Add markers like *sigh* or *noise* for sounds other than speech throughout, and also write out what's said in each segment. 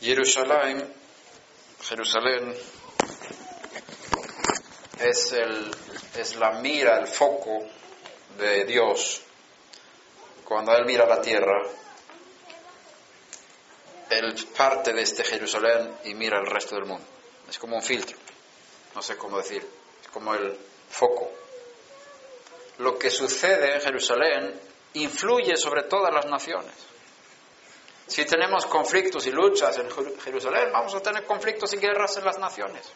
Jerusalén, es, el, es la mira, el foco de Dios. Cuando Él mira la tierra, Él parte de este Jerusalén y mira el resto del mundo. Es como un filtro, no sé cómo decir, es como el foco. Lo que sucede en Jerusalén influye sobre todas las naciones. Si tenemos conflictos y luchas en Jerusalén, vamos a tener conflictos y guerras en las naciones.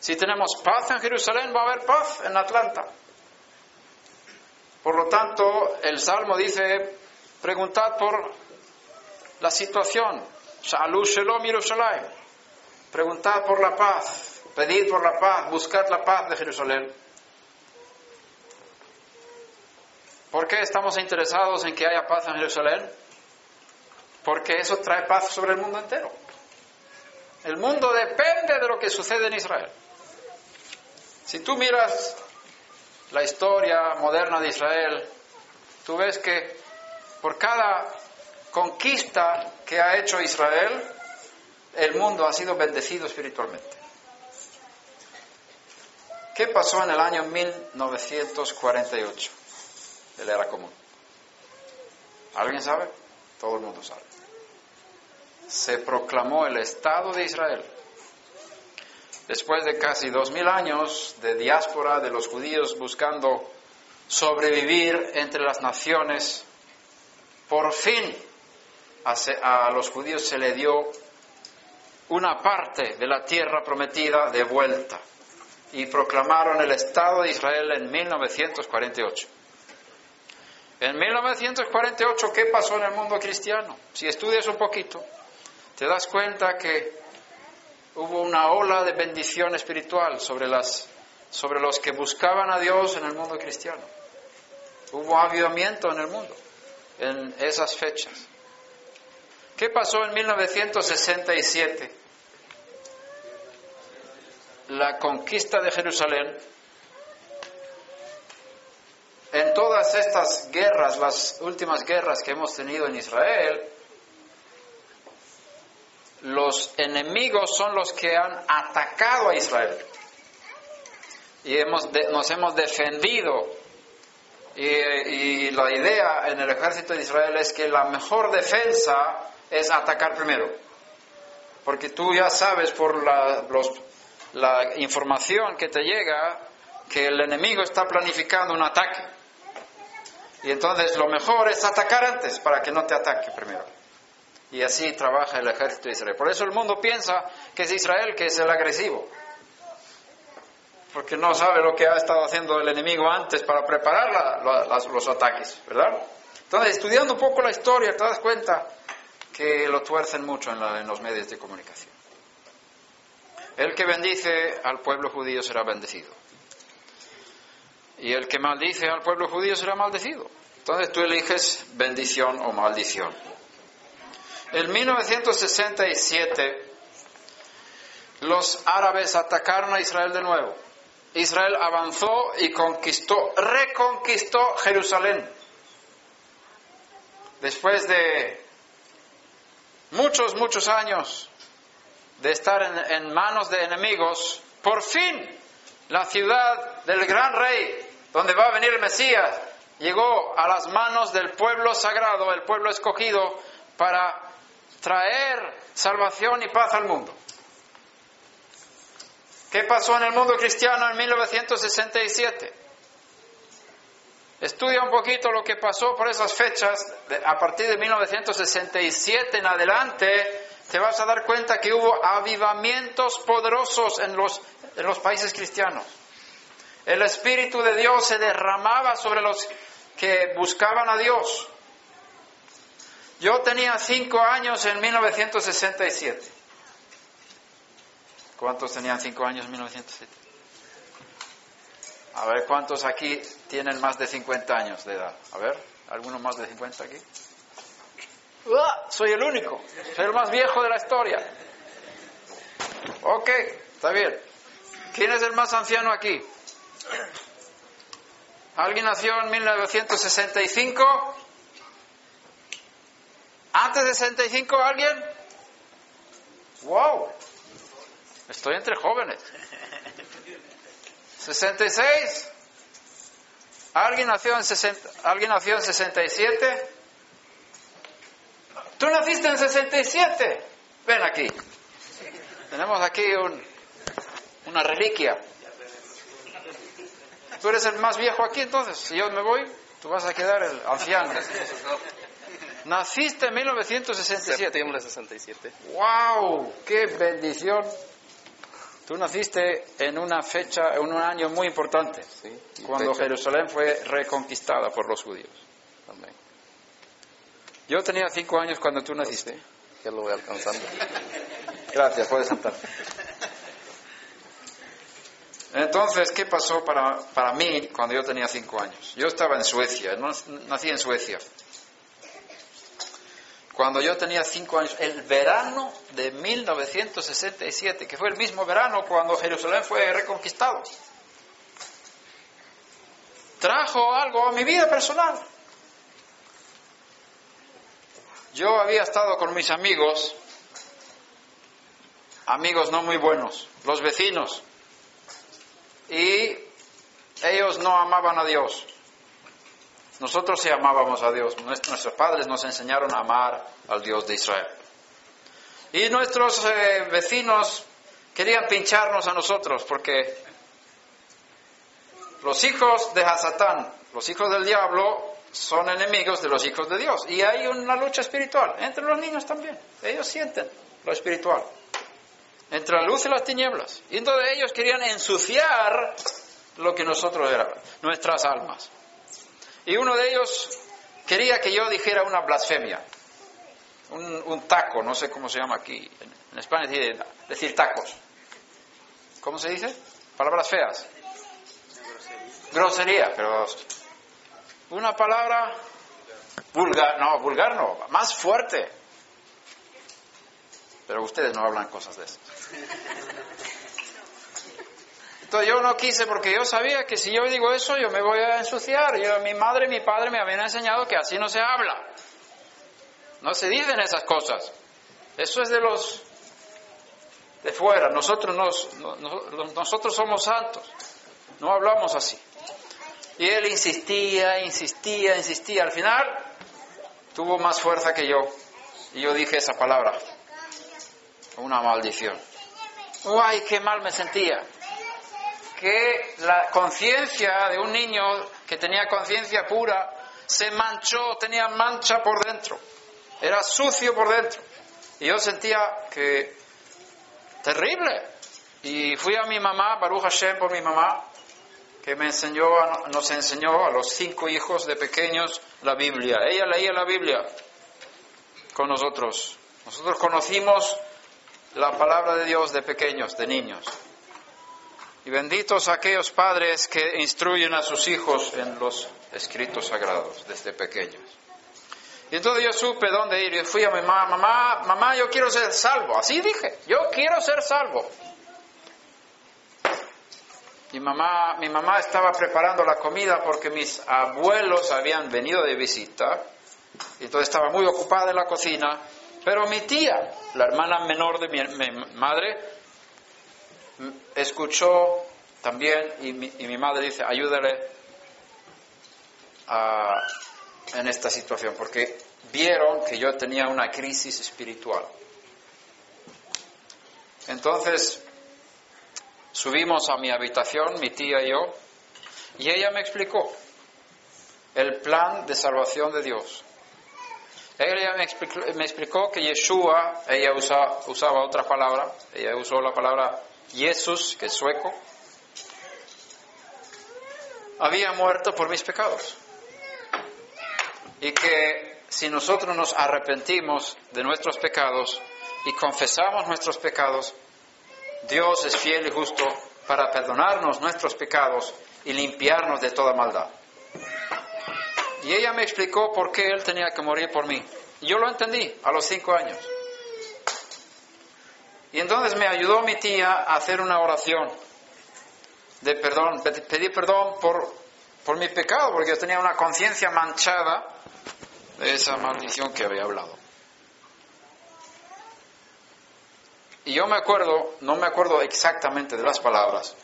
Si tenemos paz en Jerusalén, va a haber paz en Atlanta. Por lo tanto, el Salmo dice, preguntad por la situación. Shalom Shalom Jerusalén. Preguntad por la paz, pedid por la paz, buscad la paz de Jerusalén. ¿Por qué estamos interesados en que haya paz en Jerusalén? Porque eso trae paz sobre el mundo entero. El mundo depende de lo que sucede en Israel. Si tú miras la historia moderna de Israel, tú ves que por cada conquista que ha hecho Israel, el mundo ha sido bendecido espiritualmente. ¿Qué pasó en el año 1948? El era común. ¿Alguien sabe? Todo el mundo sabe se proclamó el Estado de Israel. Después de casi dos mil años de diáspora de los judíos buscando sobrevivir entre las naciones, por fin a, los judíos se le dio una parte de la tierra prometida de vuelta y proclamaron el Estado de Israel en 1948. En 1948, ¿qué pasó en el mundo cristiano? Si estudias un poquito, te das cuenta que hubo una ola de bendición espiritual sobre, las, sobre los que buscaban a Dios en el mundo cristiano. Hubo avivamiento en el mundo en esas fechas. ¿Qué pasó en 1967? La conquista de Jerusalén. En todas estas guerras, las últimas guerras que hemos tenido en Israel, los enemigos son los que han atacado a Israel. Y hemos nos hemos defendido. Y, la idea en el ejército de Israel es que la mejor defensa es atacar primero. Porque tú ya sabes por la, la información que te llega que el enemigo está planificando un ataque. Y entonces lo mejor es atacar antes para que no te ataque primero. Y así trabaja el ejército de Israel. Por eso el mundo piensa que es Israel que es el agresivo. Porque no sabe lo que ha estado haciendo el enemigo antes para preparar los ataques, ¿verdad? Entonces, estudiando un poco la historia, te das cuenta que lo tuercen mucho en, en los medios de comunicación. El que bendice al pueblo judío será bendecido. Y el que maldice al pueblo judío será maldecido. Entonces tú eliges bendición o maldición. En 1967, los árabes atacaron a Israel de nuevo. Israel avanzó y conquistó, reconquistó Jerusalén. Después de muchos, muchos años de estar en, en, manos de enemigos, por fin la ciudad del gran rey, donde va a venir el Mesías, llegó a las manos del pueblo sagrado, el pueblo escogido, para traer salvación y paz al mundo. ¿Qué pasó en el mundo cristiano en 1967? Estudia un poquito lo que pasó por esas fechas, a partir de 1967 en adelante, te vas a dar cuenta que hubo avivamientos poderosos en los, en los países cristianos. El Espíritu de Dios se derramaba sobre los que buscaban a Dios. Yo tenía cinco años en 1967. ¿Cuántos tenían cinco años en 1967? A ver, ¿cuántos aquí tienen más de 50 años de edad? A ver, ¿alguno más de 50 aquí? ¡Ah! Soy el único, soy el más viejo de la historia. Ok, está bien. ¿Quién es el más anciano aquí? ¿Alguien nació en 1965? ¿Antes de 65 alguien? ¡Wow! Estoy entre jóvenes. ¿66? ¿Alguien nació en, 60, ¿alguien nació en 67? ¿Tú naciste en 67? Ven aquí. Tenemos aquí un, una reliquia. ¿Tú eres el más viejo aquí entonces? Si yo me voy, tú vas a quedar el anciano. Naciste en 1967. Septiembre 67. ¡Wow! ¡Qué bendición! Tú naciste en una fecha, en un año muy importante, Sí. cuando fecha Jerusalén fue reconquistada por los judíos. también. Yo tenía cinco años cuando tú naciste. Sí, ya lo voy alcanzando. *laughs* Gracias, puedes sentarte. Entonces, ¿qué pasó para, para mí cuando yo tenía cinco años? Yo estaba en Suecia, nací en Suecia. Cuando yo tenía cinco años, el verano de 1967, que fue el mismo verano cuando Jerusalén fue reconquistado, trajo algo a mi vida personal. Yo había estado con mis amigos, amigos no muy buenos, los vecinos, y ellos no amaban a Dios. Nosotros sí amábamos a Dios. Nuest- Nuestros padres nos enseñaron a amar al Dios de Israel. Y nuestros eh, vecinos querían pincharnos a nosotros porque los hijos de Hasatán, los hijos del diablo, son enemigos de los hijos de Dios. Y hay una lucha espiritual entre los niños también. Ellos sienten lo espiritual. Entre la luz y las tinieblas. Y entonces ellos querían ensuciar lo que nosotros éramos, nuestras almas. Y uno de ellos quería que yo dijera una blasfemia, un, taco, no sé cómo se llama aquí. En, en España dice decir tacos. ¿Cómo se dice? Palabras feas. Grosería, pero una palabra vulgar, no, vulgar no, más fuerte. Pero ustedes no hablan cosas de eso. Entonces yo no quise porque yo sabía que si yo digo eso yo me voy a ensuciar. Yo, mi madre y mi padre me habían enseñado que así no se habla. No se dicen esas cosas. Eso es de los de fuera. Nosotros, nos, no- no- nosotros somos santos. No hablamos así. Y él insistía, insistía, insistía. Al final tuvo más fuerza que yo. Y yo dije esa palabra. Una maldición. ¡Ay, qué mal me sentía! Que la conciencia de un niño que tenía conciencia pura se manchó, tenía mancha por dentro. Era sucio por dentro. Y yo sentía que terrible. Y fui a mi mamá, Baruch Hashem por mi mamá, que me enseñó, nos enseñó a los cinco hijos de pequeños la Biblia. Ella leía la Biblia con nosotros. Nosotros conocimos la palabra de Dios de pequeños, de niños. Y benditos aquellos padres que instruyen a sus hijos en los escritos sagrados desde pequeños. Y entonces yo supe dónde ir y fui a mi mamá, mamá, mamá, yo quiero ser salvo. Así dije, yo quiero ser salvo. Mi mamá, mi mamá estaba preparando la comida porque mis abuelos habían venido de visita. Y entonces estaba muy ocupada en la cocina. Pero mi tía, la hermana menor de mi, madre, escuchó también y mi, madre dice, ayúdale en esta situación, porque vieron que yo tenía una crisis espiritual. Entonces subimos a mi habitación, mi tía y yo, y ella me explicó el plan de salvación de Dios. Ella me explicó, me explicó que Yeshua, ella usa- usaba otra palabra, ella usó la palabra Jesús, que es sueco, había muerto por mis pecados. Y que si nosotros nos arrepentimos de nuestros pecados y confesamos nuestros pecados, Dios es fiel y justo para perdonarnos nuestros pecados y limpiarnos de toda maldad. Y ella me explicó por qué Él tenía que morir por mí. Yo lo entendí a los cinco años. Y entonces me ayudó mi tía a hacer una oración de perdón, pedir perdón por, por mi pecado, porque yo tenía una conciencia manchada de esa maldición que había hablado. Y yo me acuerdo, no me acuerdo exactamente de las palabras,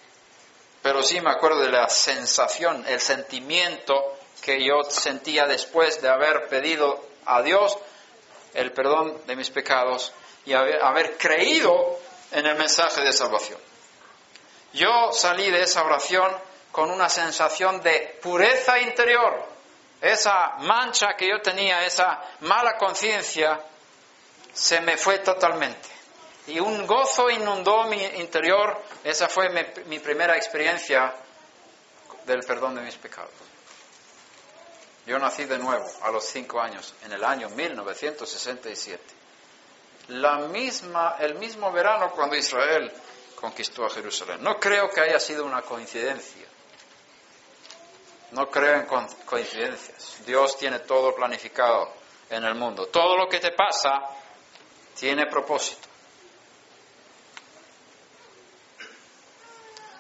pero sí me acuerdo de la sensación, el sentimiento que yo sentía después de haber pedido a Dios el perdón de mis pecados y haber, creído en el mensaje de salvación. Yo salí de esa oración con una sensación de pureza interior. Esa mancha que yo tenía, esa mala conciencia, se me fue totalmente. Y un gozo inundó mi interior. Esa fue mi primera experiencia del perdón de mis pecados. Yo nací de nuevo a los cinco años, en el año 1967. La misma, el mismo verano cuando Israel conquistó a Jerusalén. No creo que haya sido una coincidencia. No creo en coincidencias. Dios tiene todo planificado en el mundo. Todo lo que te pasa tiene propósito.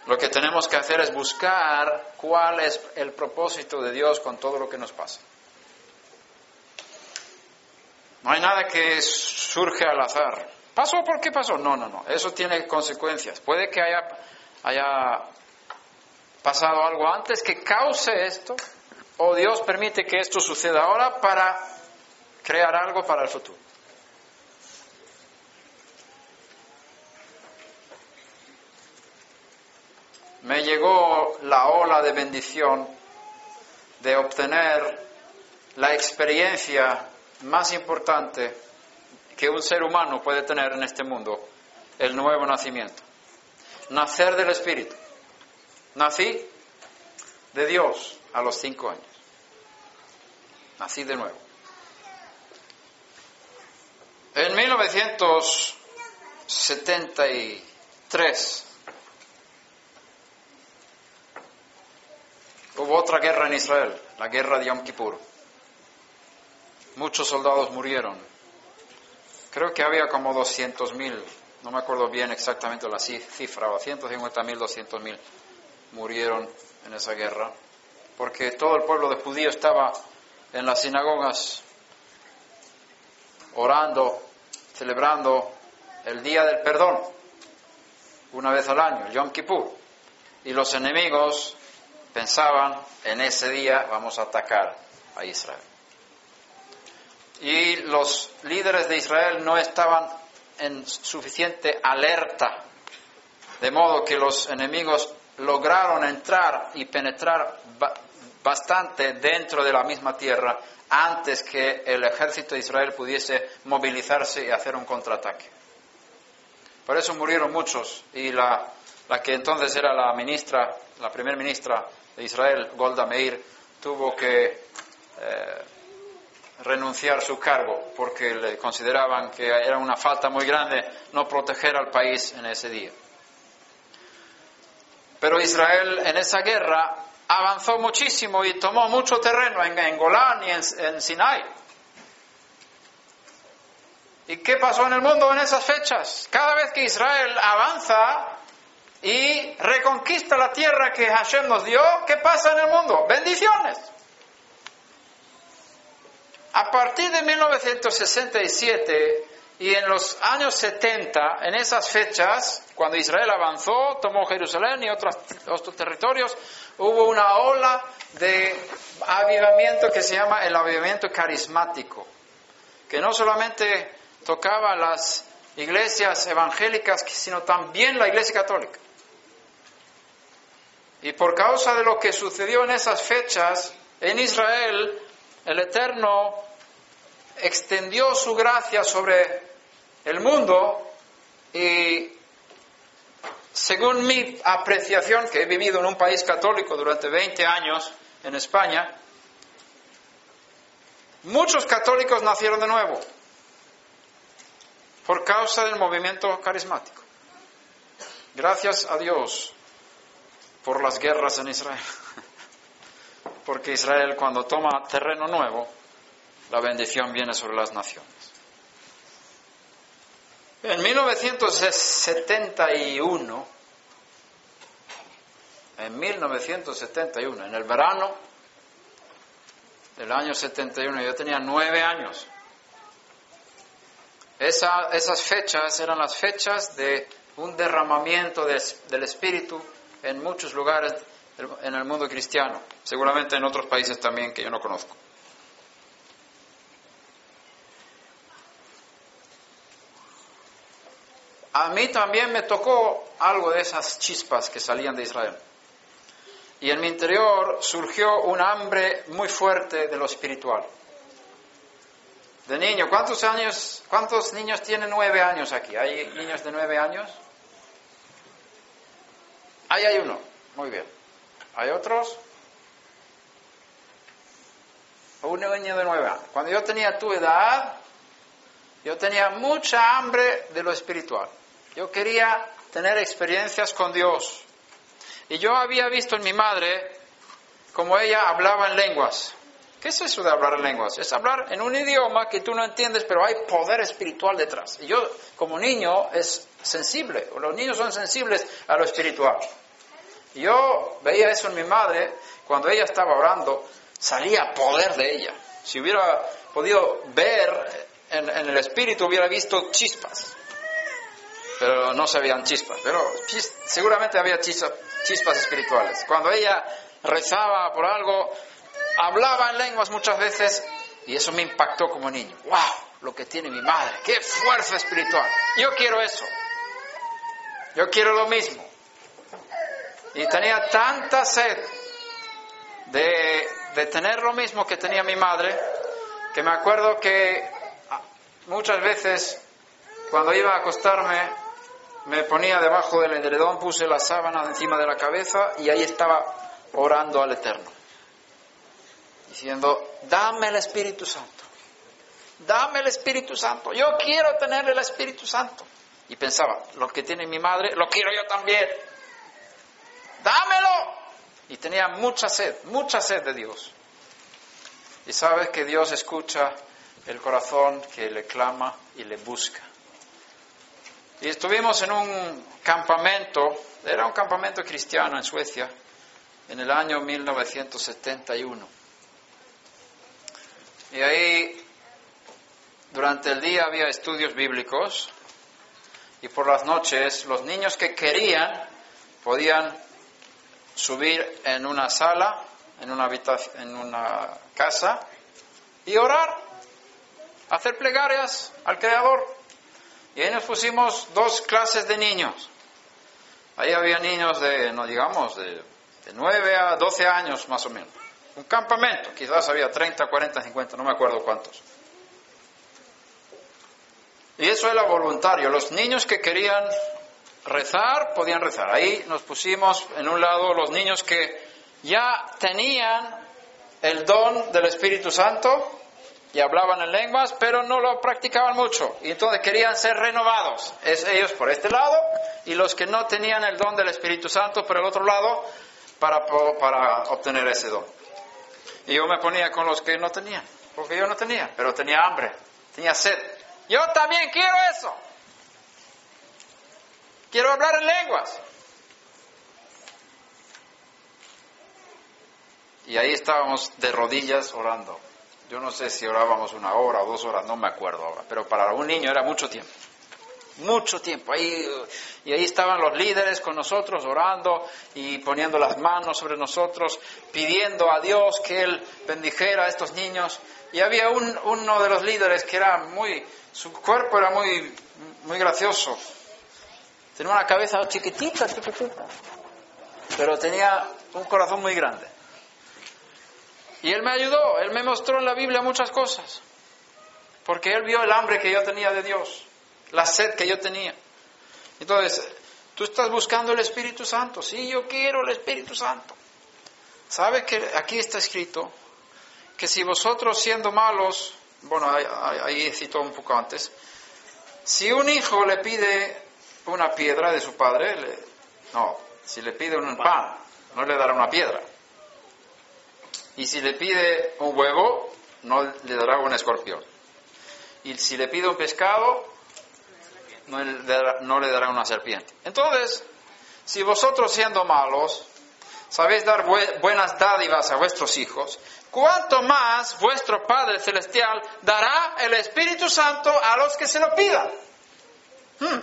Lo que tenemos que hacer es buscar cuál es el propósito de Dios con todo lo que nos pasa. No hay nada que surge al azar. ¿Pasó por qué pasó? No, no, no. Eso tiene consecuencias. Puede que haya, haya pasado algo antes que cause esto, o Dios permite que esto suceda ahora para crear algo para el futuro. me llegó la ola de bendición de obtener la experiencia más importante que un ser humano puede tener en este mundo, el nuevo nacimiento. Nacer del Espíritu. Nací de Dios a los cinco años. Nací de nuevo. En 1973 Hubo otra guerra en Israel, la guerra de Yom Kippur. Muchos soldados murieron. Creo que había como 200.000, no me acuerdo bien exactamente la cifra, o 150.000, 200.000 murieron en esa guerra, porque todo el pueblo de judío estaba en las sinagogas orando, celebrando el día del perdón, una vez al año, Yom Kippur. Y los enemigos pensaban, en ese día vamos a atacar a Israel. Y los líderes de Israel no estaban en suficiente alerta, de modo que los enemigos lograron entrar y penetrar bastante dentro de la misma tierra antes que el ejército de Israel pudiese movilizarse y hacer un contraataque. Por eso murieron muchos y la, la que entonces era la ministra, la primer ministra de Israel, Golda Meir, tuvo que eh, renunciar su cargo porque le consideraban que era una falta muy grande no proteger al país en ese día. Pero Israel en esa guerra avanzó muchísimo y tomó mucho terreno en, Golán y en, en Sinai. ¿Y qué pasó en el mundo en esas fechas? Cada vez que Israel avanza, y reconquista la tierra que Hashem nos dio, ¿qué pasa en el mundo? Bendiciones. A partir de 1967 y en los años 70, en esas fechas, cuando Israel avanzó, tomó Jerusalén y otros, otros territorios, hubo una ola de avivamiento que se llama el avivamiento carismático, que no solamente tocaba las iglesias evangélicas, sino también la iglesia católica. Y por causa de lo que sucedió en esas fechas, en Israel, el Eterno extendió su gracia sobre el mundo y según mi apreciación, que he vivido en un país católico durante 20 años, en España, Muchos católicos nacieron de nuevo por causa del movimiento carismático. Gracias a Dios por las guerras en Israel. *laughs* Porque Israel cuando toma terreno nuevo, la bendición viene sobre las naciones. En 1971, en 1971, en el verano del año 71, yo tenía nueve años. esas fechas eran las fechas de un derramamiento del Espíritu en muchos lugares en el mundo cristiano, seguramente en otros países también que yo no conozco. A mí también me tocó algo de esas chispas que salían de Israel. Y en mi interior surgió un hambre muy fuerte de lo espiritual. De niño, ¿cuántos años, cuántos niños tienen nueve años aquí? ¿Hay niños de nueve años? Ahí hay uno, muy bien. ¿Hay otros? Un niño de nueve años. Cuando yo tenía tu edad, yo tenía mucha hambre de lo espiritual. Yo quería tener experiencias con Dios. Y yo había visto en mi madre como ella hablaba en lenguas. ¿Qué es eso de hablar en lenguas? Es hablar en un idioma que tú no entiendes, pero hay poder espiritual detrás. Y yo, como niño, es sensible, los niños son sensibles a lo espiritual. Yo veía eso en mi madre, cuando ella estaba orando, salía poder de ella. Si hubiera podido ver en, el espíritu, hubiera visto chispas pero no se veían chispas, pero seguramente había chispas espirituales. Cuando ella rezaba por algo, hablaba en lenguas muchas veces y eso me impactó como niño. ¡Wow! Lo que tiene mi madre, qué fuerza espiritual. Yo quiero eso. Yo quiero lo mismo. Y tenía tanta sed de, de tener lo mismo que tenía mi madre, que me acuerdo que muchas veces cuando iba a acostarme me ponía debajo del edredón, puse la sábana encima de la cabeza y ahí estaba orando al Eterno, diciendo, dame el Espíritu Santo, dame el Espíritu Santo, yo quiero tener el Espíritu Santo. Y pensaba, lo que tiene mi madre, lo quiero yo también, dámelo. Y tenía mucha sed, mucha sed de Dios. Y sabes que Dios escucha el corazón que le clama y le busca. Y estuvimos en un campamento, era un campamento cristiano en Suecia, en el año 1971. Y ahí, durante el día había estudios bíblicos y por las noches los niños que querían podían subir en una sala, en una, en una casa y orar, hacer plegarias al Creador. Y ahí nos pusimos dos clases de niños. Ahí había niños de, no digamos, de, de 9 a 12 años más o menos. Un campamento, quizás había 30, 40, 50, no me acuerdo cuántos. Y eso era voluntario. Los niños que querían rezar, podían rezar. Ahí nos pusimos en un lado los niños que ya tenían el don del Espíritu Santo y hablaban en lenguas, pero no lo practicaban mucho. Y entonces querían ser renovados. Es ellos por este lado y los que no tenían el don del Espíritu Santo por el otro lado para, para obtener ese don. Y yo me ponía con los que no tenían, porque yo no tenía, pero tenía hambre, tenía sed. Yo también quiero eso. Quiero hablar en lenguas. Y ahí estábamos de rodillas orando. Yo no sé si orábamos una hora o dos horas, no me acuerdo ahora, pero para un niño era mucho tiempo. Mucho tiempo. Y ahí estaban los líderes con nosotros orando y poniendo las manos sobre nosotros, pidiendo a Dios que Él bendijera a estos niños. Y había un, uno de los líderes que era muy, su cuerpo era muy, muy gracioso. Tenía una cabeza chiquitita, chiquitita, pero tenía un corazón muy grande. Y Él me ayudó, Él me mostró en la Biblia muchas cosas, porque Él vio el hambre que yo tenía de Dios, la sed que yo tenía. Entonces, tú estás buscando el Espíritu Santo, sí, yo quiero el Espíritu Santo. ¿Sabe que aquí está escrito que si vosotros siendo malos, bueno, ahí, ahí- citó un poco antes, si un hijo le pide una piedra de su padre, le- no, si le pide un pan, no le dará una piedra. Y si le pide un huevo, no le dará un escorpión. Y si le pide un pescado, no le dará, no le dará una serpiente. Entonces, si vosotros siendo malos sabéis dar bue- buenas dádivas a vuestros hijos, cuánto más vuestro Padre Celestial dará el Espíritu Santo a los que se lo pidan. Hmm.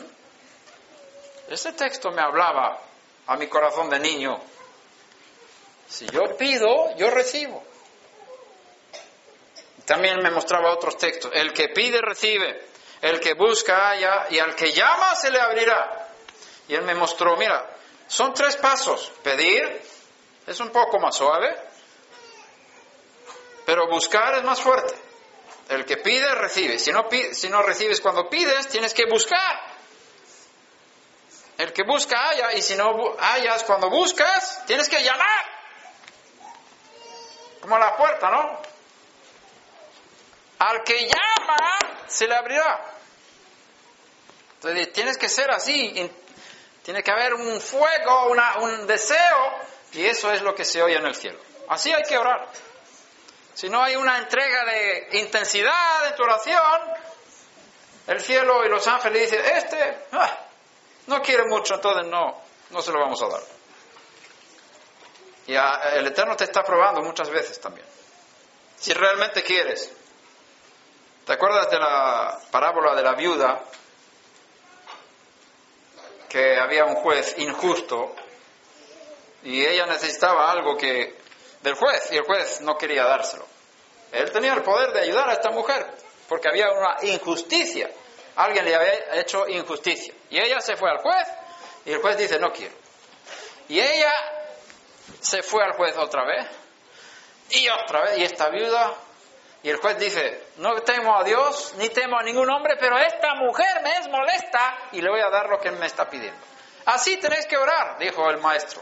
Este texto me hablaba a mi corazón de niño. Si yo pido, yo recibo. También me mostraba otros textos. El que pide, recibe. El que busca, halla. Y al que llama, se le abrirá. Y él me mostró, mira, son tres pasos. Pedir es un poco más suave, pero buscar es más fuerte. El que pide, recibe. Si no, si no recibes cuando pides, tienes que buscar. El que busca, halla. Y si no hallas cuando buscas, tienes que llamar. Como la puerta, ¿no? Al que llama, se le abrirá. Entonces tienes que ser así, tiene que haber un fuego, una- un deseo, y eso es lo que se oye en el cielo. Así hay que orar. Si no hay una entrega de intensidad en tu oración, el cielo y los ángeles dicen, este ah, no quiere mucho, entonces no, no se lo vamos a dar. Y a- el Eterno te está probando muchas veces también. Si realmente quieres. ¿Te acuerdas de la parábola de la viuda? Que había un juez injusto y ella necesitaba algo que del juez y el juez no quería dárselo. Él tenía el poder de ayudar a esta mujer porque había una injusticia. Alguien le había hecho injusticia. Y ella se fue al juez y el juez dice no quiero. Y ella se fue al juez otra vez y otra vez y esta viuda y el juez dice, no temo a Dios ni temo a ningún hombre, pero esta mujer me es molesta y le voy a dar lo que me está pidiendo. Así tenéis que orar, dijo el maestro.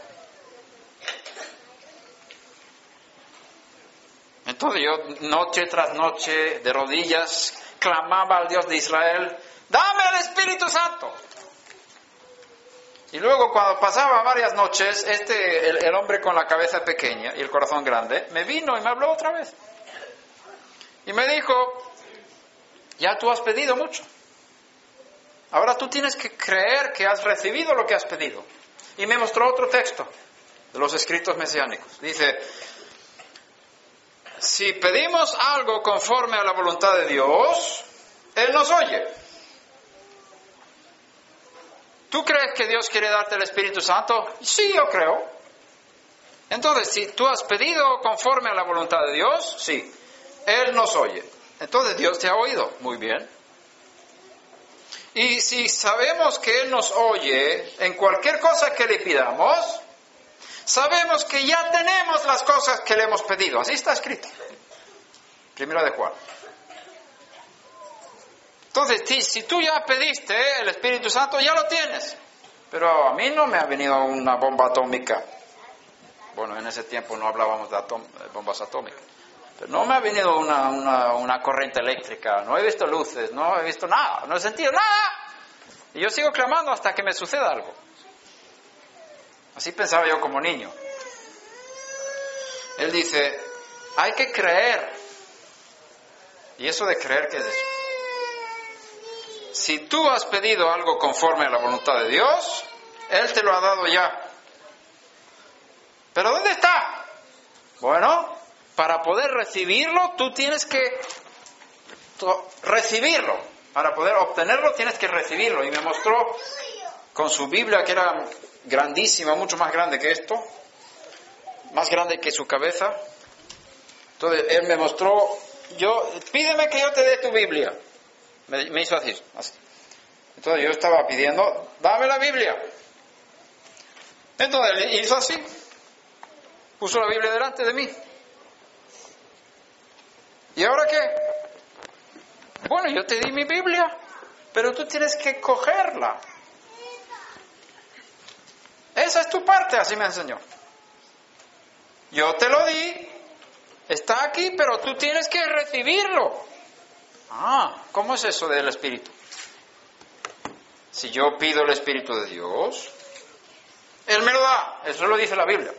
Entonces yo noche tras noche de rodillas clamaba al Dios de Israel, dame el Espíritu Santo. Y luego cuando pasaba varias noches, este, el, hombre con la cabeza pequeña y el corazón grande, me vino y me habló otra vez. Y me dijo, ya tú has pedido mucho. Ahora tú tienes que creer que has recibido lo que has pedido. Y me mostró otro texto de los escritos mesiánicos. Dice, si pedimos algo conforme a la voluntad de Dios, Él nos oye. ¿Tú crees que Dios quiere darte el Espíritu Santo? Sí, yo creo. Entonces, si tú has pedido conforme a la voluntad de Dios, sí, Él nos oye. Entonces Dios te ha oído. Muy bien. Y si sabemos que Él nos oye en cualquier cosa que le pidamos, sabemos que ya tenemos las cosas que le hemos pedido. Así está escrito. Primero de Juan. Entonces, si, tú ya pediste el Espíritu Santo, ya lo tienes. Pero a mí no me ha venido una bomba atómica. Bueno, en ese tiempo no hablábamos de atom- bombas atómicas. Pero no me ha venido una, una, una corriente eléctrica. No he visto luces, no he visto nada, no he sentido nada. Y yo sigo clamando hasta que me suceda algo. Así pensaba yo como niño. Él dice, hay que creer. ¿Y eso de creer qué es? Si tú has pedido algo conforme a la voluntad de Dios, Él te lo ha dado ya. ¿Pero dónde está? Bueno, para poder recibirlo, tú tienes que recibirlo. Para poder obtenerlo, tienes que recibirlo. Y me mostró con su Biblia, que era grandísima, mucho más grande que esto, más grande que su cabeza. Entonces, él me mostró, yo, pídeme que yo te dé tu Biblia. Me, hizo así, así. Entonces yo estaba pidiendo, dame la Biblia. Entonces hizo así, puso la Biblia delante de mí. ¿Y ahora qué? Bueno, yo te di mi Biblia, pero tú tienes que cogerla. Esa es tu parte, así me enseñó. Yo te lo di, Está aquí, pero tú tienes que recibirlo. Ah, ¿cómo es eso del Espíritu? Si yo pido el Espíritu de Dios, Él me lo da. Eso lo dice la Biblia.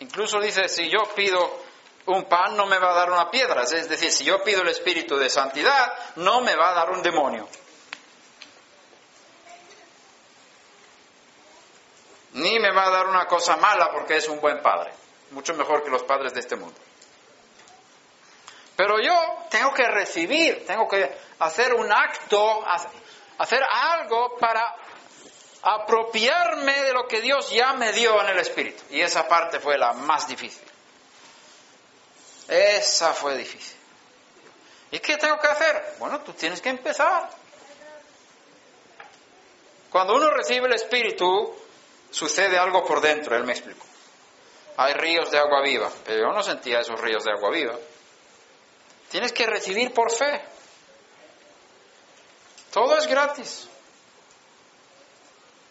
Incluso dice, si yo pido un pan, no me va a dar una piedra. Es decir, si yo pido el Espíritu de santidad, no me va a dar un demonio. Ni me va a dar una cosa mala porque es un buen padre. Mucho mejor que los padres de este mundo. Pero yo tengo que recibir, tengo que hacer un acto, hacer algo para apropiarme de lo que Dios ya me dio en el Espíritu. Y esa parte fue la más difícil. Esa fue difícil. ¿Y qué tengo que hacer? Bueno, tú tienes que empezar. Cuando uno recibe el Espíritu, sucede algo por dentro, él me explicó. Hay ríos de agua viva, pero yo no sentía esos ríos de agua viva. Tienes que recibir por fe. Todo es gratis.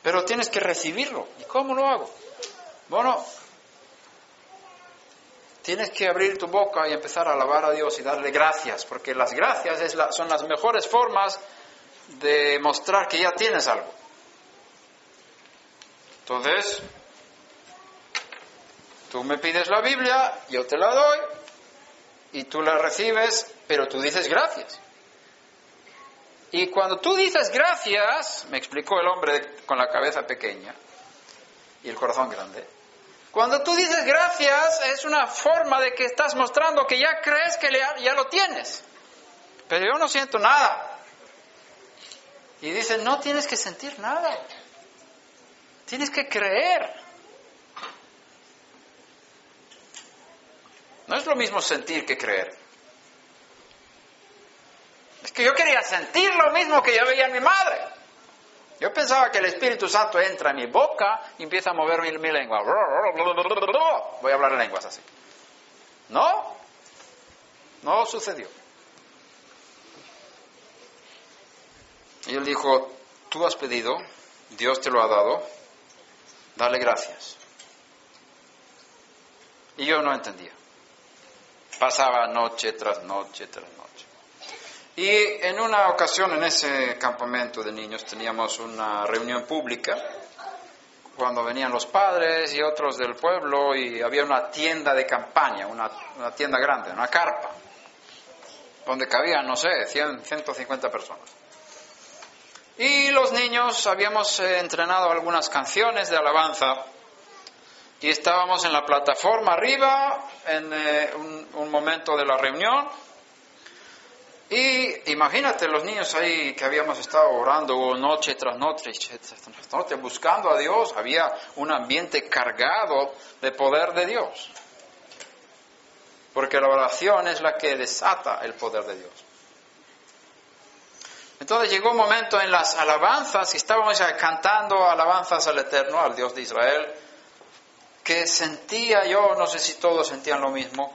Pero tienes que recibirlo. ¿Y cómo lo hago? Bueno, tienes que abrir tu boca y empezar a alabar a Dios y darle gracias, porque las gracias son las mejores formas de mostrar que ya tienes algo. Entonces, tú me pides la Biblia, yo te la doy, y tú la recibes, pero tú dices gracias. Y cuando tú dices gracias, me explicó el hombre con la cabeza pequeña y el corazón grande, cuando tú dices gracias es una forma de que estás mostrando que ya crees que ya lo tienes. Pero yo no siento nada. Y dice, no tienes que sentir nada. Tienes que creer. No es lo mismo sentir que creer. Es que yo quería sentir lo mismo que yo veía en mi madre. Yo pensaba que el Espíritu Santo entra en mi boca y empieza a mover mi, lengua. Voy a hablar en lenguas así. No, no sucedió. Y él dijo, tú has pedido, Dios te lo ha dado, dale gracias. Y yo no entendía. Pasaba noche tras noche tras noche. Y en una ocasión en ese campamento de niños teníamos una reunión pública cuando venían los padres y otros del pueblo y había una tienda de campaña, una, tienda grande, una carpa, donde cabían, no sé, 100, 150 personas. Y los niños habíamos eh, entrenado algunas canciones de alabanza y estábamos en la plataforma arriba en eh, un, momento de la reunión. Y imagínate los niños ahí que habíamos estado orando noche tras noche, tras noche, buscando a Dios. Había un ambiente cargado de poder de Dios. Porque la oración es la que desata el poder de Dios. Entonces llegó un momento en las alabanzas, y estábamos cantando alabanzas al Eterno, al Dios de Israel, que sentía yo, no sé si todos sentían lo mismo,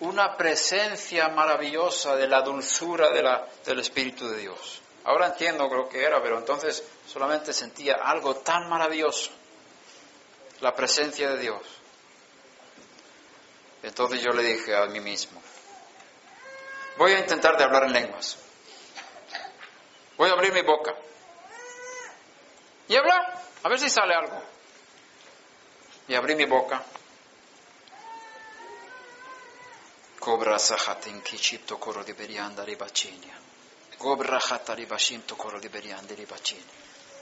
una presencia maravillosa de la dulzura de la, del Espíritu de Dios. Ahora entiendo lo que era, pero entonces solamente sentía algo tan maravilloso, la presencia de Dios. Entonces yo le dije a mí mismo, voy a intentar de hablar en lenguas. Voy a abrir mi boca y hablar, a ver si sale algo y abrí mi boca. Cobra sahatin kichipto coro di berianda ribacinia. Cobra hatari bashimto coro di berianda ribacini.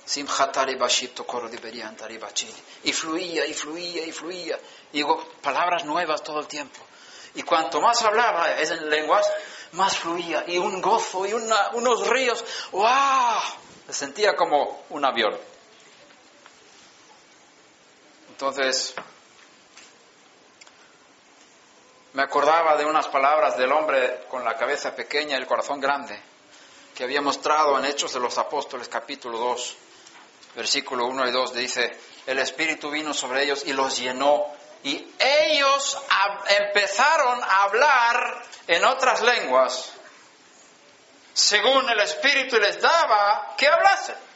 Simhatari bashipto coro di berianda ribacini. Y fluía, y fluía, y fluía. digo palabras nuevas todo el tiempo. Y cuanto más hablaba en lenguas, más fluía. Y un gozo y unos ríos. ¡Wow! Me sentía como un avión. Entonces, me acordaba de unas palabras del hombre con la cabeza pequeña y el corazón grande, que había mostrado en Hechos de los Apóstoles capítulo 2, versículo 1 y 2, dice, el Espíritu vino sobre ellos y los llenó, y ellos empezaron a hablar en otras lenguas, según el Espíritu les daba que hablasen.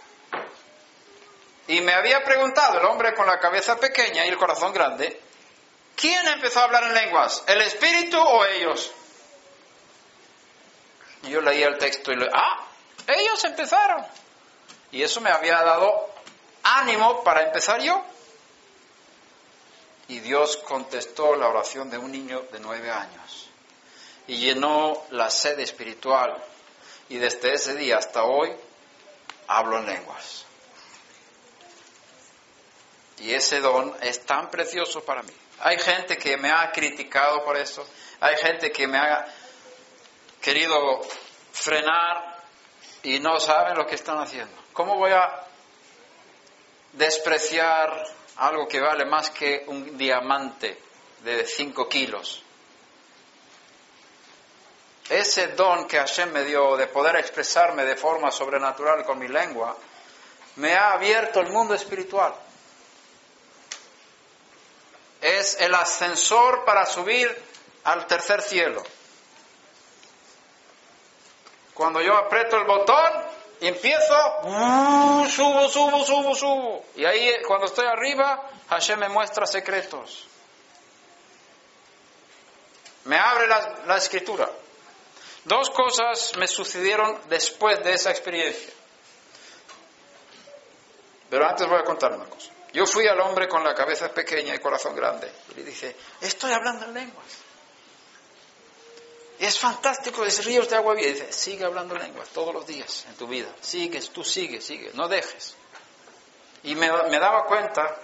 Y me había preguntado el hombre con la cabeza pequeña y el corazón grande, ¿quién empezó a hablar en lenguas? ¿El Espíritu o ellos? Yo leía el texto y le, ah, ellos empezaron. Y eso me había dado ánimo para empezar yo. Y Dios contestó la oración de un niño de nueve años y llenó la sed espiritual. Y desde ese día hasta hoy hablo en lenguas. Y ese don es tan precioso para mí. Hay gente que me ha criticado por eso. Hay gente que me ha querido frenar y no saben lo que están haciendo. ¿Cómo voy a despreciar algo que vale más que un diamante de 5 kilos? Ese don que Hashem me dio de poder expresarme de forma sobrenatural con mi lengua, me ha abierto el mundo espiritual. Es el ascensor para subir al tercer cielo. Cuando yo aprieto el botón, empiezo, uh, subo, subo, subo, subo. Y ahí cuando estoy arriba, Hashem me muestra secretos. Me abre la, la escritura. Dos cosas me sucedieron después de esa experiencia. Pero antes voy a contar una cosa. Yo fui al hombre con la cabeza pequeña y corazón grande y le dije, estoy hablando en lenguas. Es fantástico, es ríos de agua viva. Dice, sigue hablando lenguas todos los días en tu vida. Sigues, tú sigues, sigue, no dejes. Y me, me daba cuenta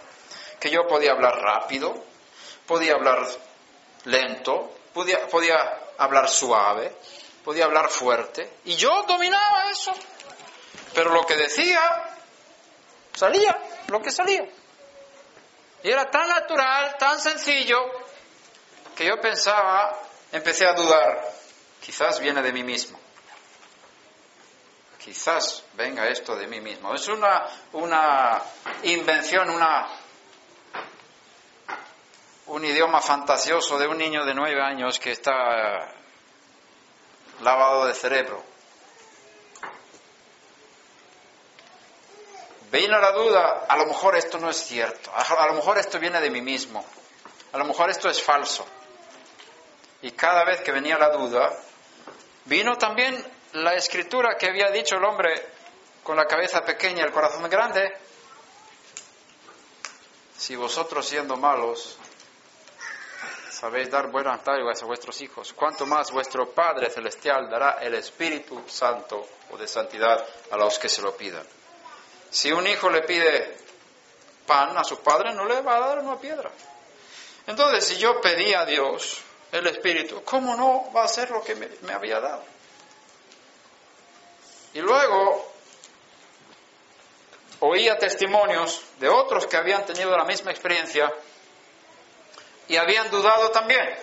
que yo podía hablar rápido, podía hablar lento, podía, podía hablar suave, podía hablar fuerte. Y yo dominaba eso. Pero lo que decía, salía, lo que salía. Y era tan natural, tan sencillo, que yo pensaba, empecé a dudar, quizás viene de mí mismo. Quizás venga esto de mí mismo. Es una, una invención, una, un idioma fantasioso de un niño de nueve años que está lavado de cerebro. Vino la duda, a lo mejor esto no es cierto, a lo mejor esto viene de mí mismo, a lo mejor esto es falso. Y cada vez que venía la duda, vino también la escritura que había dicho el hombre con la cabeza pequeña y el corazón grande. Si vosotros siendo malos sabéis dar buenas dádivas a vuestros hijos, cuanto más vuestro Padre Celestial dará el Espíritu Santo o de santidad a los que se lo pidan. Si un hijo le pide pan a su padre, no le va a dar una piedra. Entonces, si yo pedí a Dios el Espíritu, ¿cómo no va a ser lo que me, me había dado? Y luego oía testimonios de otros que habían tenido la misma experiencia y habían dudado también.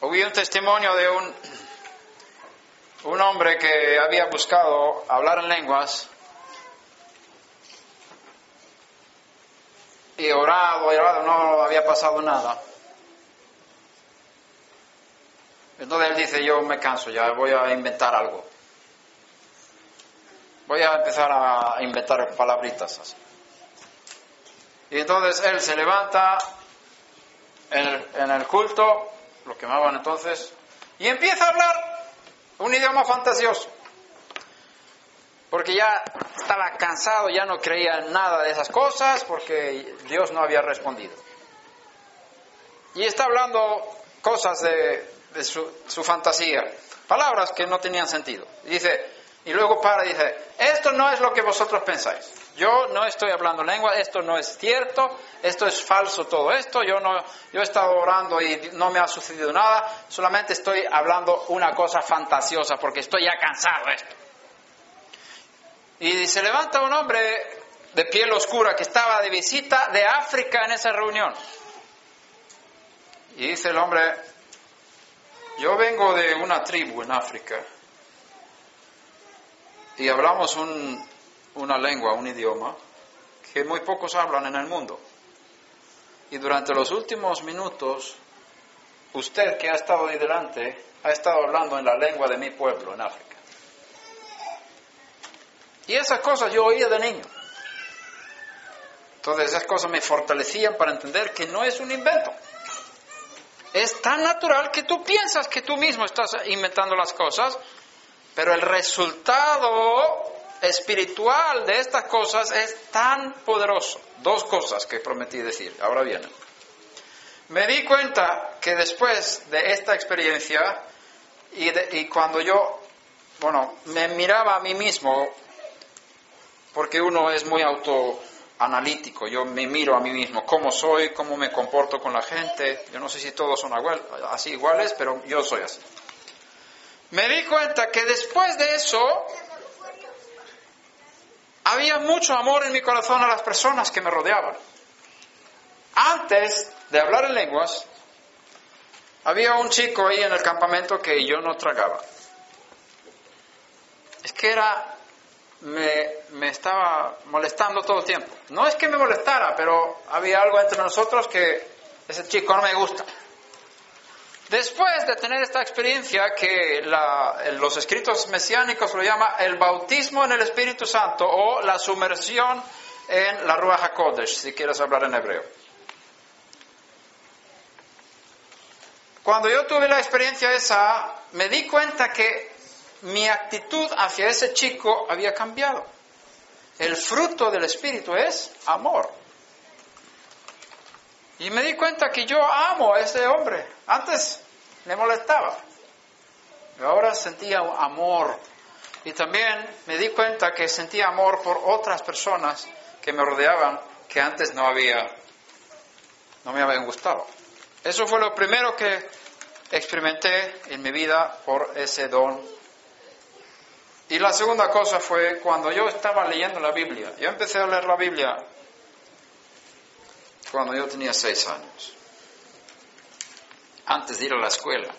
Oí un testimonio de un, un hombre que había buscado hablar en lenguas y orado orado, no había pasado nada. Entonces él dice, yo me canso, ya voy a inventar algo. Voy a empezar a inventar palabritas así. Y entonces él se levanta en el, en el culto, lo quemaban entonces, y empieza a hablar un idioma fantasioso. Porque ya estaba cansado, ya no creía en nada de esas cosas, porque Dios no había respondido. Y está hablando cosas de, su, su, fantasía, palabras que no tenían sentido. Y dice, y luego para y dice, esto no es lo que vosotros pensáis. Yo no estoy hablando lengua, esto no es cierto, esto es falso todo esto, yo no yo he estado orando y no me ha sucedido nada, solamente estoy hablando una cosa fantasiosa porque estoy ya cansado de esto. Y se levanta un hombre de piel oscura que estaba de visita de África en esa reunión. Y dice el hombre, yo vengo de una tribu en África y hablamos un, una lengua, un idioma que muy pocos hablan en el mundo. Y durante los últimos minutos, usted que ha estado ahí delante, ha estado hablando en la lengua de mi pueblo, en África. Y esas cosas yo oía de niño. Entonces esas cosas me fortalecían para entender que no es un invento. Es tan natural que tú piensas que tú mismo estás inventando las cosas, pero el resultado espiritual de estas cosas es tan poderoso. Dos cosas que prometí decir, ahora vienen. Me di cuenta que después de esta experiencia y, cuando yo, bueno, me miraba a mí mismo, porque uno es muy autoanalítico, yo me miro a mí mismo, cómo soy, cómo me comporto con la gente, yo no sé si todos son igual, así iguales, pero yo soy así. Me di cuenta que después de eso había mucho amor en mi corazón a las personas que me rodeaban. Antes de hablar en lenguas, había un chico ahí en el campamento que yo no tragaba. Es que era, me, me, estaba molestando todo el tiempo. No es que me molestara, pero había algo entre nosotros que ese chico no me gusta. Después de tener esta experiencia que los escritos mesiánicos lo llama el bautismo en el Espíritu Santo o la sumersión en la Ruach HaKodesh, si quieres hablar en hebreo. Cuando yo tuve la experiencia esa, me di cuenta que mi actitud hacia ese chico había cambiado. El fruto del Espíritu es amor. Y me di cuenta que yo amo a ese hombre. Antes me molestaba. Pero ahora sentía amor. Y también me di cuenta que sentía amor por otras personas que me rodeaban que antes no había, no me habían gustado. Eso fue lo primero que experimenté en mi vida por ese don. Y la segunda cosa fue cuando yo estaba leyendo la Biblia. Yo empecé a leer la Biblia cuando yo tenía seis años, antes de ir a la escuela.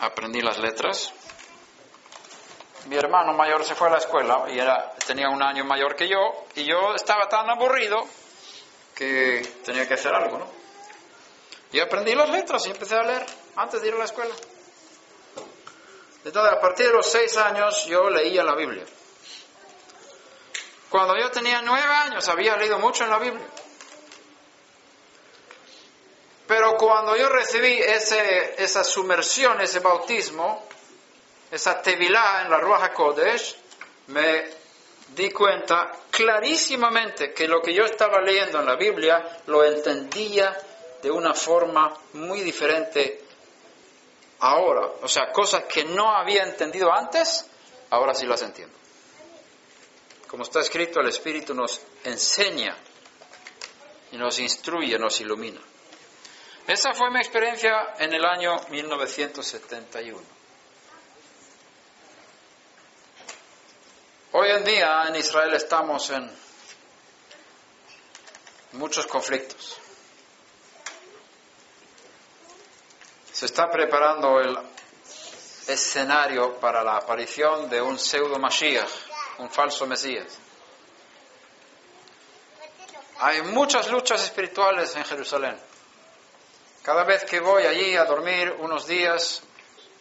Aprendí las letras. Mi hermano mayor se fue a la escuela y era, tenía un año mayor que yo y yo estaba tan aburrido que tenía que hacer algo, ¿no? Y aprendí las letras y empecé a leer antes de ir a la escuela. Entonces, a partir de los seis años yo leía la Biblia. Cuando yo tenía nueve años había leído mucho en la Biblia. Pero cuando yo recibí ese, esa sumersión, ese bautismo, esa tevilá en la Ruach HaKodesh, me di cuenta clarísimamente que lo que yo estaba leyendo en la Biblia lo entendía de una forma muy diferente ahora. O sea, cosas que no había entendido antes, ahora sí las entiendo. Como está escrito, el Espíritu nos enseña y nos instruye, nos ilumina. Esa fue mi experiencia en el año 1971. Hoy en día en Israel estamos en muchos conflictos. Se está preparando el escenario para la aparición de un pseudo Mashiach, un falso Mesías. Hay muchas luchas espirituales en Jerusalén. Cada vez que voy allí a dormir unos días,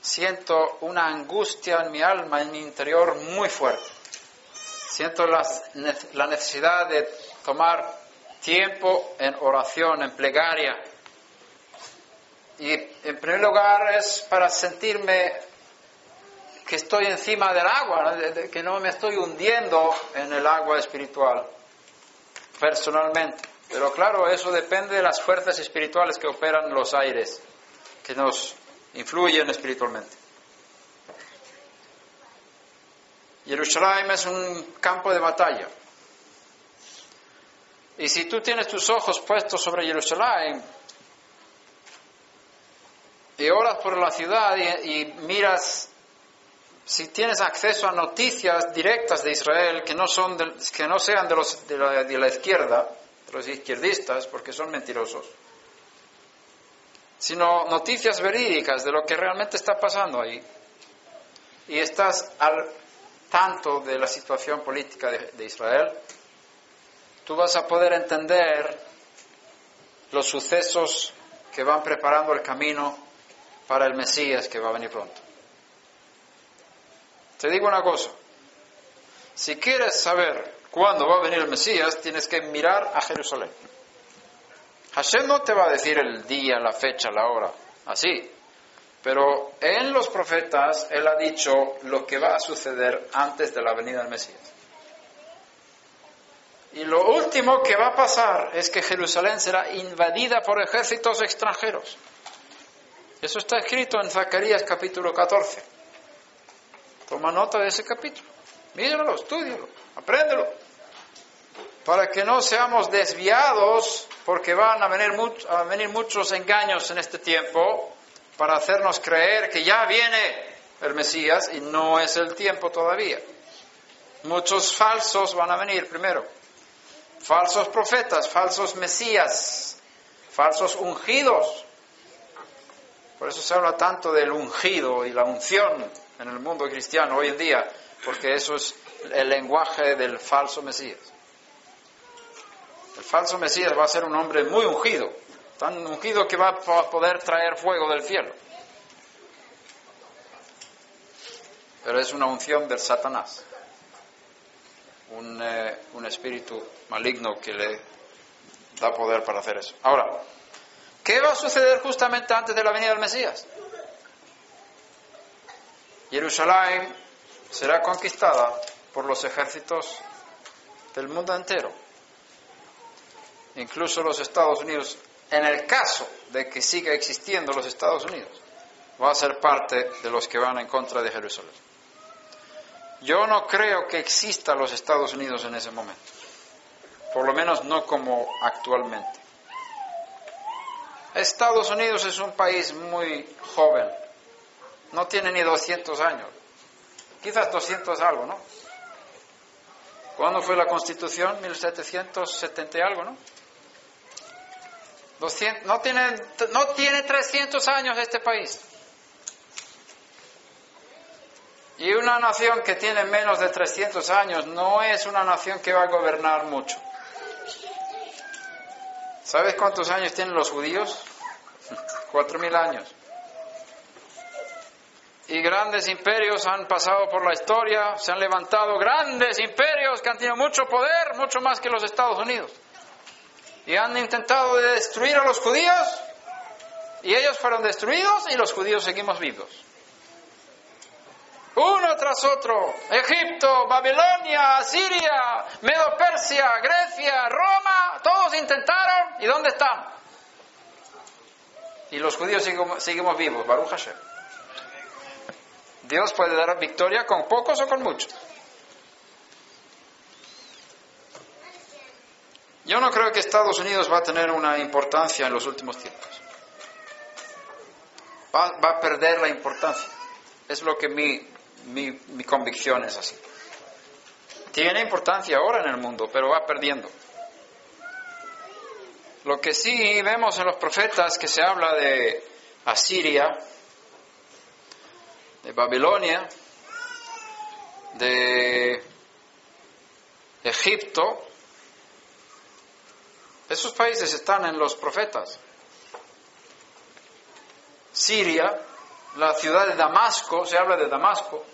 siento una angustia en mi alma, en mi interior muy fuerte. Siento la, la necesidad de tomar tiempo en oración, en plegaria. Y en primer lugar es para sentirme que estoy encima del agua, que no me estoy hundiendo en el agua espiritual, personalmente. Pero claro, eso depende de las fuerzas espirituales que operan los aires, que nos influyen espiritualmente. Jerusalén es un campo de batalla. Y si tú tienes tus ojos puestos sobre Jerusalén y oras por la ciudad y, y miras si tienes acceso a noticias directas de Israel que no, son que no sean de, los, de, la, de izquierda, los izquierdistas, porque son mentirosos, sino noticias verídicas de lo que realmente está pasando ahí. Y estás al tanto de la situación política de, de Israel, tú vas a poder entender los sucesos que van preparando el camino para el Mesías que va a venir pronto. Te digo una cosa, si quieres saber cuando va a venir el Mesías, tienes que mirar a Jerusalén. Hashem no te va a decir el día, la fecha, la hora, así. Pero en los profetas Él ha dicho lo que va a suceder antes de la venida del Mesías. Y lo último que va a pasar es que Jerusalén será invadida por ejércitos extranjeros. Eso está escrito en Zacarías capítulo 14. Toma nota de ese capítulo. Míralo, estudialo, apréndelo. Para que no seamos desviados, porque van a venir, a venir muchos engaños en este tiempo, para hacernos creer que ya viene el Mesías y no es el tiempo todavía. Muchos falsos van a venir primero. Falsos profetas, falsos Mesías, falsos ungidos. Por eso se habla tanto del ungido y la unción en el mundo cristiano hoy en día, porque eso es el lenguaje del falso Mesías. El falso Mesías va a ser un hombre muy ungido, tan ungido que va a poder traer fuego del cielo. Pero es una unción del Satanás, un, eh, un espíritu maligno que le da poder para hacer eso. Ahora, ¿qué va a suceder justamente antes de la venida del Mesías? Jerusalén será conquistada por los ejércitos del mundo entero, incluso los Estados Unidos, en el caso de que siga existiendo los Estados Unidos, va a ser parte de los que van en contra de Jerusalén. Yo no creo que exista los Estados Unidos en ese momento, por lo menos no como actualmente. Estados Unidos es un país muy joven, no tiene ni 200 años. Quizás 200 algo, ¿no? ¿Cuándo fue la Constitución? 1770 y algo, ¿no? 200, no, tiene, no tiene 300 años este país. Y una nación que tiene menos de 300 años no es una nación que va a gobernar mucho. ¿Sabes cuántos años tienen los judíos? *laughs* Cuatro mil años y grandes imperios han pasado por la historia, se han levantado grandes imperios que han tenido mucho poder, mucho más que los Estados Unidos. Y han intentado destruir a los judíos y ellos fueron destruidos y los judíos seguimos vivos. Uno tras otro, Egipto, Babilonia, Siria, Medo-Persia, Grecia, Roma, todos intentaron y ¿dónde están? Y los judíos seguimos, seguimos vivos, Baruch Hashem. Dios puede dar victoria con pocos o con muchos. Yo no creo que Estados Unidos va a tener una importancia en los últimos tiempos. Va, a perder la importancia. Es lo que mi, mi, mi convicción es así. Tiene importancia ahora en el mundo, pero va perdiendo. Lo que sí vemos en los profetas que se habla de Asiria, de Babilonia, de Egipto, esos países están en los profetas. Siria, la ciudad de Damasco, se habla de Damasco.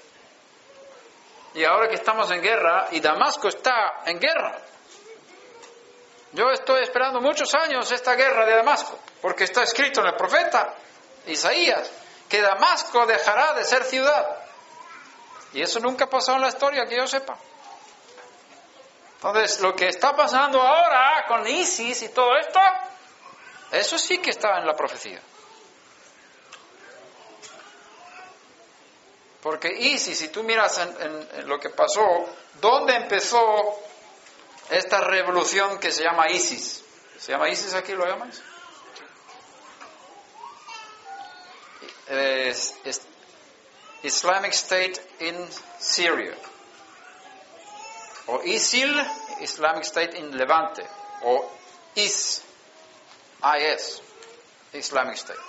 Y ahora que estamos en guerra, y Damasco está en guerra. Yo estoy esperando muchos años esta guerra de Damasco, porque está escrito en el profeta Isaías que Damasco dejará de ser ciudad. Y eso nunca pasó en la historia, que yo sepa. Entonces, lo que está pasando ahora con ISIS y todo esto, eso sí que está en la profecía. Porque ISIS, si tú miras en, lo que pasó, ¿dónde empezó esta revolución que se llama ISIS? ¿Se llama ISIS aquí? ¿Lo llamáis? Islamic State in Syria, o ISIL, Islamic State in Levante, o IS, IS, Islamic State.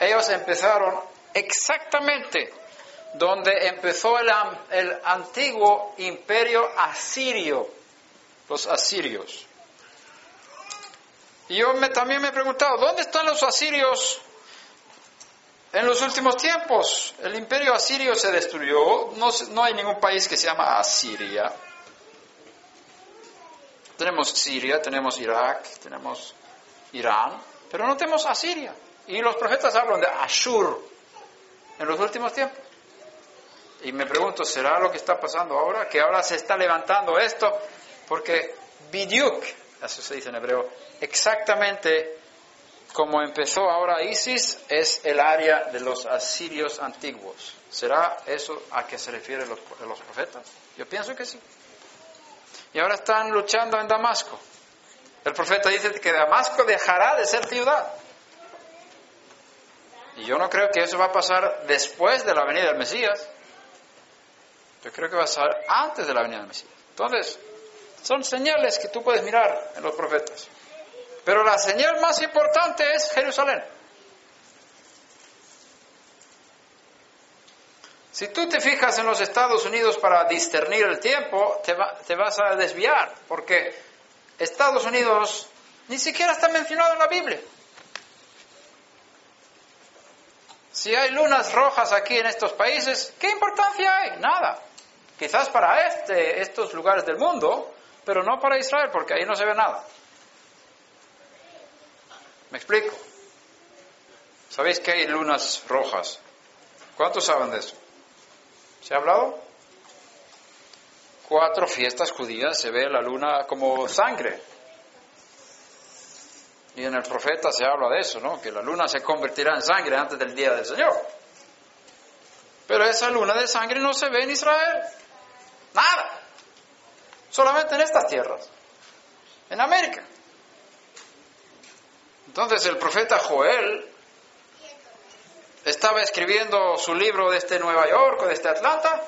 Ellos empezaron exactamente donde empezó el, el antiguo imperio asirio, los asirios. Y yo me, también me he preguntado, ¿dónde están los asirios en los últimos tiempos, el imperio asirio se destruyó, no, hay ningún país que se llama Asiria. tenemos Siria, tenemos Irak, tenemos Irán, pero no tenemos a Siria. Y los profetas hablan de Ashur en los últimos tiempos. Y me pregunto, ¿será lo que está pasando ahora? Que ahora se está levantando esto, porque Bidyuk, eso se dice en hebreo, exactamente como empezó ahora ISIS, es el área de los asirios antiguos. ¿Será eso a que se refieren los, los profetas? Yo pienso que sí. Y ahora están luchando en Damasco. El profeta dice que Damasco dejará de ser ciudad. Y yo no creo que eso va a pasar después de la venida del Mesías. Yo creo que va a pasar antes de la venida del Mesías. Entonces, son señales que tú puedes mirar en los profetas. Pero la señal más importante es Jerusalén. Si tú te fijas en los Estados Unidos para discernir el tiempo, te, va- te vas a desviar, porque Estados Unidos ni siquiera está mencionado en la Biblia. Si hay lunas rojas aquí en estos países, ¿qué importancia hay? Nada. Quizás para este, estos lugares del mundo, pero no para Israel, porque ahí no se ve nada. ¿Me explico? ¿Sabéis que hay lunas rojas? ¿Cuántos saben de eso? ¿Se ha hablado? Cuatro fiestas judías se ve la luna como sangre. Y en el profeta se habla de eso, ¿no? Que la luna se convertirá en sangre antes del día del Señor. Pero esa luna de sangre no se ve en Israel. Nada. Solamente en estas tierras. En América. Entonces el profeta Joel estaba escribiendo su libro desde Nueva York o desde Atlanta.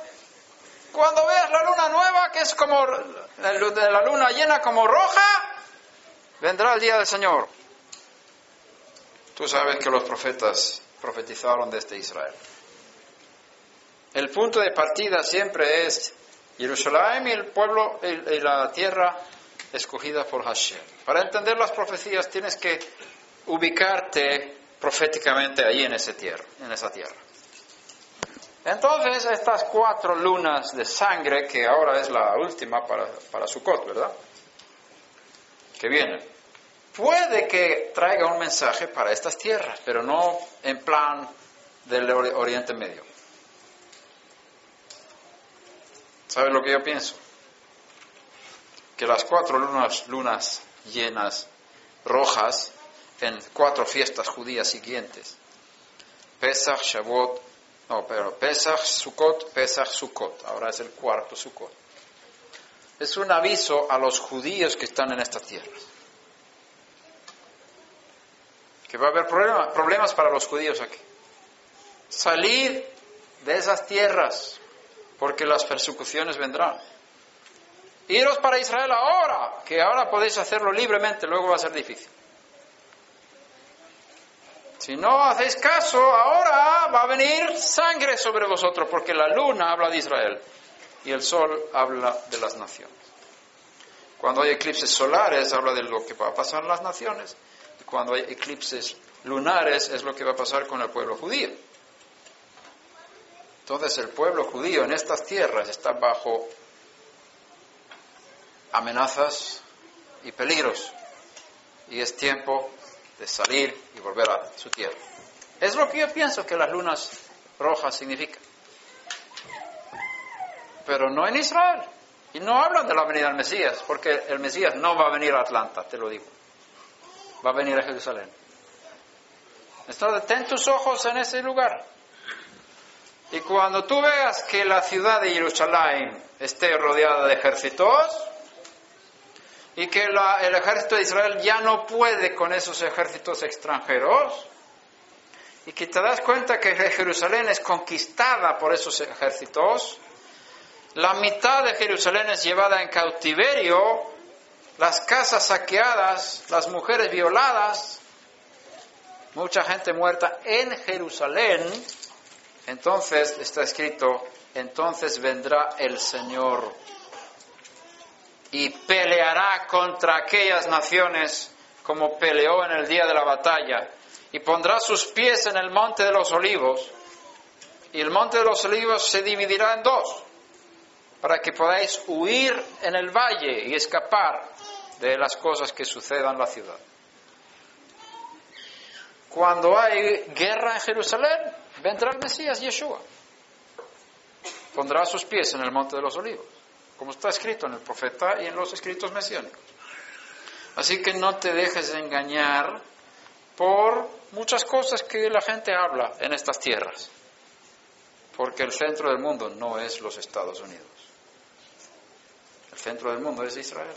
Cuando veas la luna nueva, que es como la luna llena como roja, vendrá el día del Señor. Tú sabes que los profetas profetizaron desde Israel. El punto de partida siempre es Jerusalén y el pueblo y la tierra escogida por Hashem. Para entender las profecías tienes que ubicarte proféticamente ahí en, ese tierra, en esa tierra. Entonces, estas cuatro lunas de sangre, que ahora es la última para, para Sukkot, ¿verdad? Que vienen. Puede que traiga un mensaje para estas tierras, pero no en plan del Oriente Medio. ¿Sabes lo que yo pienso? Que las cuatro lunas, lunas llenas, rojas, en cuatro fiestas judías siguientes. Pesach, Shavuot, no, pero Pesach, Sukkot, Pesach, Sukkot. Ahora es el cuarto Sukkot. Es un aviso a los judíos que están en estas tierras. Que va a haber problemas, problemas para los judíos aquí. Salid de esas tierras, porque las persecuciones vendrán. Iros para Israel ahora, que ahora podéis hacerlo libremente, luego va a ser difícil. Si no hacéis caso, ahora va a venir sangre sobre vosotros, porque la luna habla de Israel y el sol habla de las naciones. Cuando hay eclipses solares, habla de lo que va a pasar en las naciones. Y cuando hay eclipses lunares, es lo que va a pasar con el pueblo judío. Entonces, el pueblo judío en estas tierras está bajo amenazas y peligros. Y es tiempo de salir y volver a su tierra. Es lo que yo pienso que las lunas rojas significan. Pero no en Israel. Y no hablan de la venida del Mesías, porque el Mesías no va a venir a Atlanta, te lo digo. Va a venir a Jerusalén. Entonces, ten tus ojos en ese lugar. Y cuando tú veas que la ciudad de Jerusalén esté rodeada de ejércitos, y que el ejército de Israel ya no puede con esos ejércitos extranjeros, y que te das cuenta que Jerusalén es conquistada por esos ejércitos, la mitad de Jerusalén es llevada en cautiverio, las casas saqueadas, las mujeres violadas, mucha gente muerta en Jerusalén, entonces está escrito, entonces vendrá el Señor y peleará contra aquellas naciones como peleó en el día de la batalla, y pondrá sus pies en el monte de los olivos, y el monte de los olivos se dividirá en dos, para que podáis huir en el valle y escapar, de las cosas que sucedan en la ciudad. Cuando hay guerra en Jerusalén, vendrá el Mesías Yeshua. Pondrá sus pies en el monte de los olivos, como está escrito en el profeta y en los escritos mesiánicos. Así que no te dejes engañar por muchas cosas que la gente habla en estas tierras, porque el centro del mundo no es los Estados Unidos. El centro del mundo es Israel.